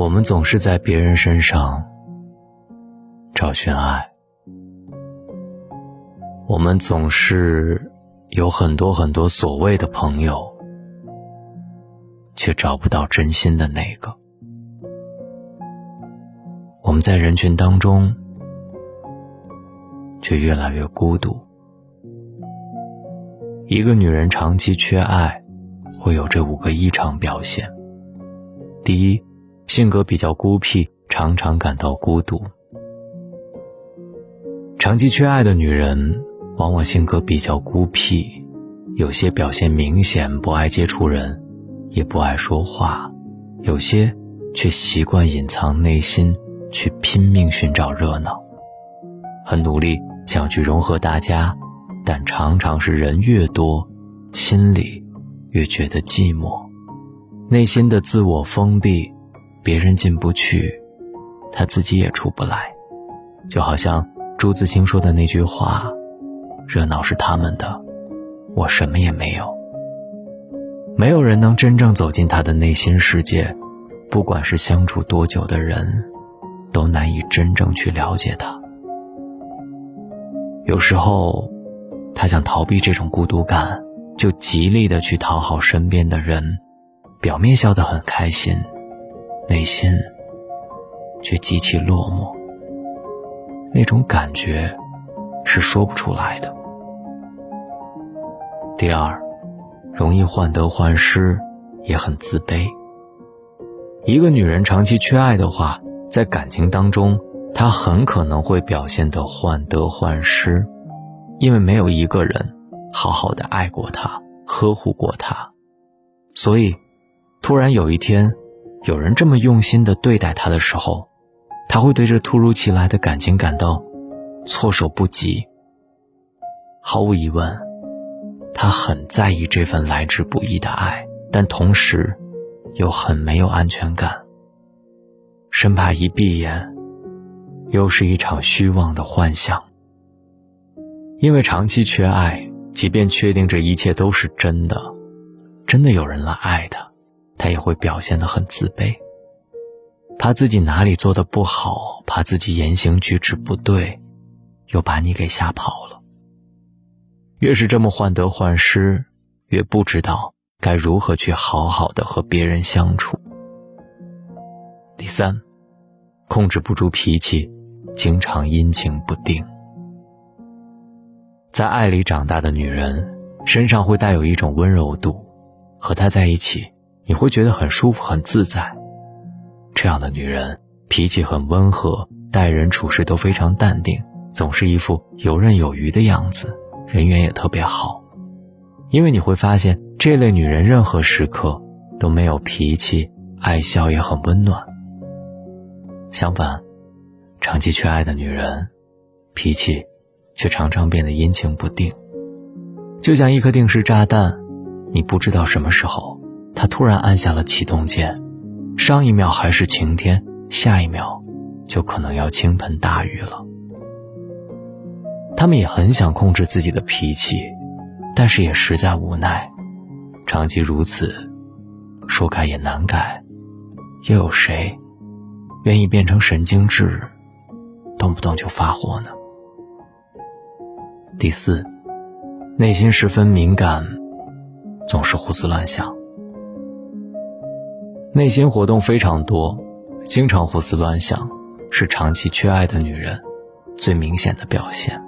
我们总是在别人身上找寻爱，我们总是有很多很多所谓的朋友，却找不到真心的那个。我们在人群当中，却越来越孤独。一个女人长期缺爱，会有这五个异常表现：第一，性格比较孤僻，常常感到孤独。长期缺爱的女人，往往性格比较孤僻，有些表现明显，不爱接触人，也不爱说话；有些却习惯隐藏内心，去拼命寻找热闹，很努力想去融合大家，但常常是人越多，心里越觉得寂寞，内心的自我封闭。别人进不去，他自己也出不来，就好像朱自清说的那句话：“热闹是他们的，我什么也没有。”没有人能真正走进他的内心世界，不管是相处多久的人，都难以真正去了解他。有时候，他想逃避这种孤独感，就极力的去讨好身边的人，表面笑得很开心。内心却极其落寞，那种感觉是说不出来的。第二，容易患得患失，也很自卑。一个女人长期缺爱的话，在感情当中，她很可能会表现得患得患失，因为没有一个人好好的爱过她，呵护过她，所以，突然有一天。有人这么用心的对待他的时候，他会对这突如其来的感情感到措手不及。毫无疑问，他很在意这份来之不易的爱，但同时又很没有安全感，生怕一闭眼又是一场虚妄的幻想。因为长期缺爱，即便确定这一切都是真的，真的有人来爱他。他也会表现得很自卑，怕自己哪里做的不好，怕自己言行举止不对，又把你给吓跑了。越是这么患得患失，越不知道该如何去好好的和别人相处。第三，控制不住脾气，经常阴晴不定。在爱里长大的女人，身上会带有一种温柔度，和她在一起。你会觉得很舒服、很自在。这样的女人脾气很温和，待人处事都非常淡定，总是一副游刃有余的样子，人缘也特别好。因为你会发现，这类女人任何时刻都没有脾气，爱笑也很温暖。相反，长期缺爱的女人，脾气却常常变得阴晴不定，就像一颗定时炸弹，你不知道什么时候。他突然按下了启动键，上一秒还是晴天，下一秒就可能要倾盆大雨了。他们也很想控制自己的脾气，但是也实在无奈，长期如此，说改也难改，又有谁愿意变成神经质，动不动就发火呢？第四，内心十分敏感，总是胡思乱想。内心活动非常多，经常胡思乱想，是长期缺爱的女人最明显的表现。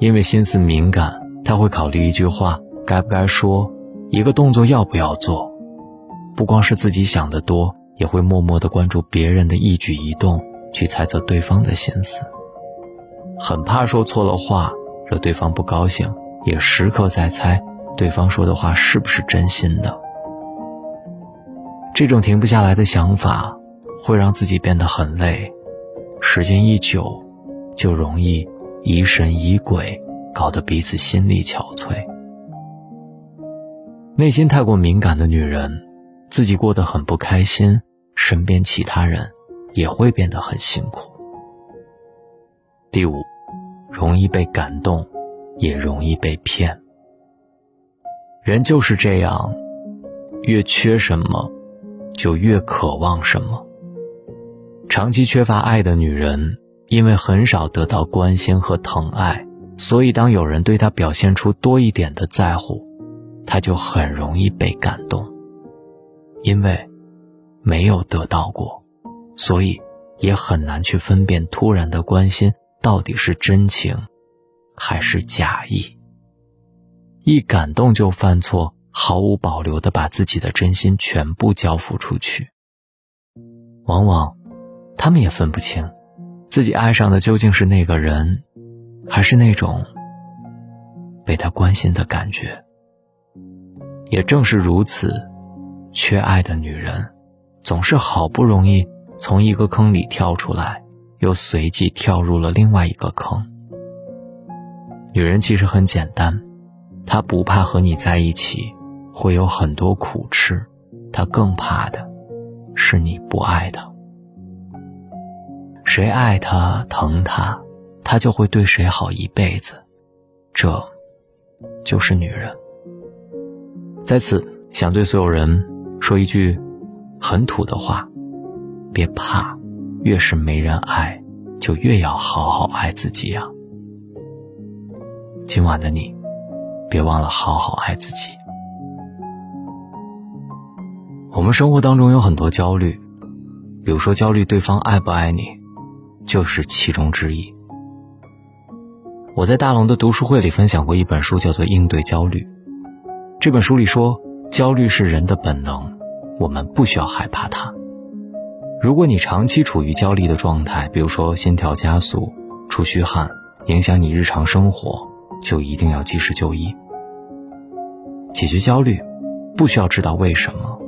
因为心思敏感，她会考虑一句话该不该说，一个动作要不要做。不光是自己想得多，也会默默的关注别人的一举一动，去猜测对方的心思。很怕说错了话，惹对方不高兴，也时刻在猜对方说的话是不是真心的。这种停不下来的想法，会让自己变得很累，时间一久，就容易疑神疑鬼，搞得彼此心力憔悴。内心太过敏感的女人，自己过得很不开心，身边其他人也会变得很辛苦。第五，容易被感动，也容易被骗。人就是这样，越缺什么。就越渴望什么，长期缺乏爱的女人，因为很少得到关心和疼爱，所以当有人对她表现出多一点的在乎，她就很容易被感动。因为没有得到过，所以也很难去分辨突然的关心到底是真情还是假意。一感动就犯错，毫无保留的把自己的真心全部交付出去，往往。他们也分不清，自己爱上的究竟是那个人，还是那种被他关心的感觉。也正是如此，缺爱的女人，总是好不容易从一个坑里跳出来，又随即跳入了另外一个坑。女人其实很简单，她不怕和你在一起会有很多苦吃，她更怕的是你不爱她。谁爱他、疼他，他就会对谁好一辈子，这，就是女人。在此，想对所有人说一句很土的话：别怕，越是没人爱，就越要好好爱自己呀。今晚的你，别忘了好好爱自己。我们生活当中有很多焦虑，比如说焦虑对方爱不爱你。就是其中之一。我在大龙的读书会里分享过一本书，叫做《应对焦虑》。这本书里说，焦虑是人的本能，我们不需要害怕它。如果你长期处于焦虑的状态，比如说心跳加速、出虚汗，影响你日常生活，就一定要及时就医。解决焦虑，不需要知道为什么，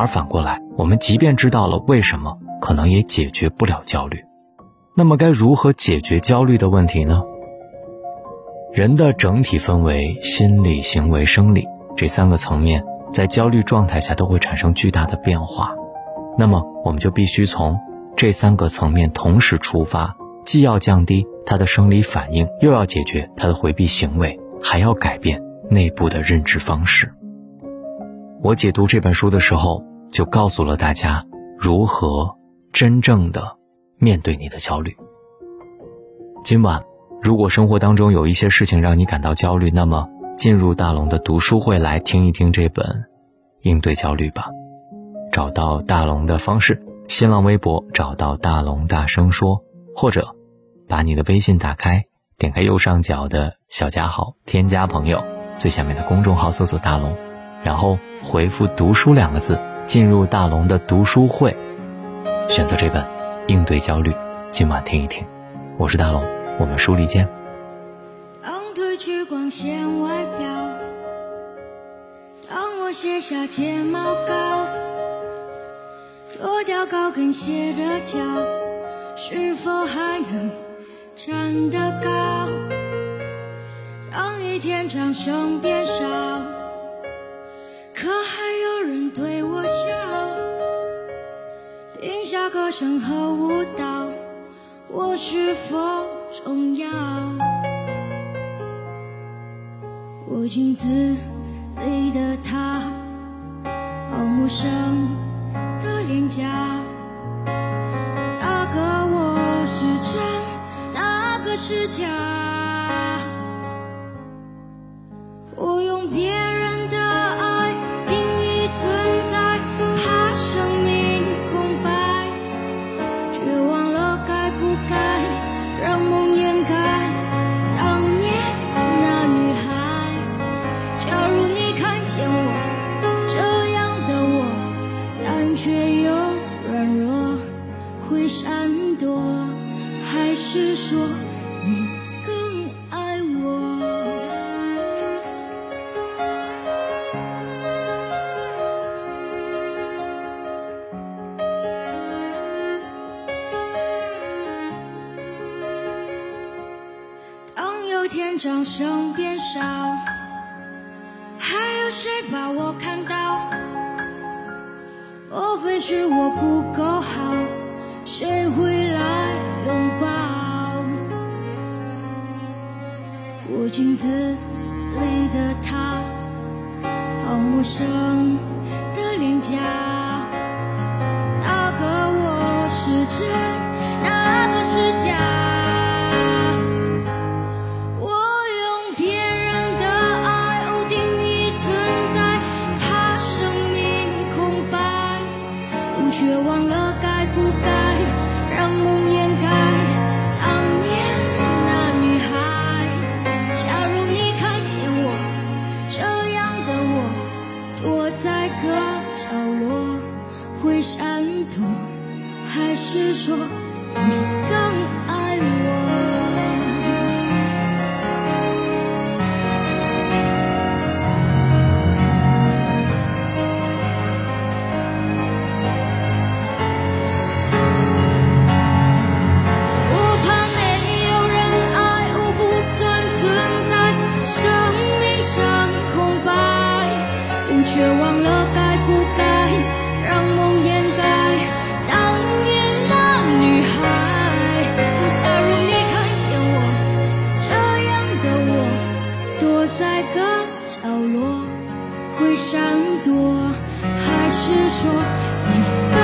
而反过来，我们即便知道了为什么，可能也解决不了焦虑。那么该如何解决焦虑的问题呢？人的整体分为心理、行为、生理这三个层面，在焦虑状态下都会产生巨大的变化。那么我们就必须从这三个层面同时出发，既要降低他的生理反应，又要解决他的回避行为，还要改变内部的认知方式。我解读这本书的时候，就告诉了大家如何真正的。面对你的焦虑。今晚，如果生活当中有一些事情让你感到焦虑，那么进入大龙的读书会来听一听这本《应对焦虑》吧。找到大龙的方式：新浪微博找到大龙大声说，或者把你的微信打开，点开右上角的小加号，添加朋友，最下面的公众号搜索大龙，然后回复“读书”两个字，进入大龙的读书会，选择这本。应对焦虑，今晚听一听。我是大龙，我们书里见。当褪去光鲜外表，当我卸下睫毛膏，脱掉高跟鞋的脚，是否还能站得高？当一天掌声变少，可还有人对我？下歌声和舞蹈，我是否重要？我镜子里的他，好陌生的脸颊。哪个我是真，哪个是假？有天掌声变少，还有谁把我看到？莫非是我不够好？谁会来拥抱？我镜子里的他，好陌生的脸颊，多还是说你更落会闪躲还是说你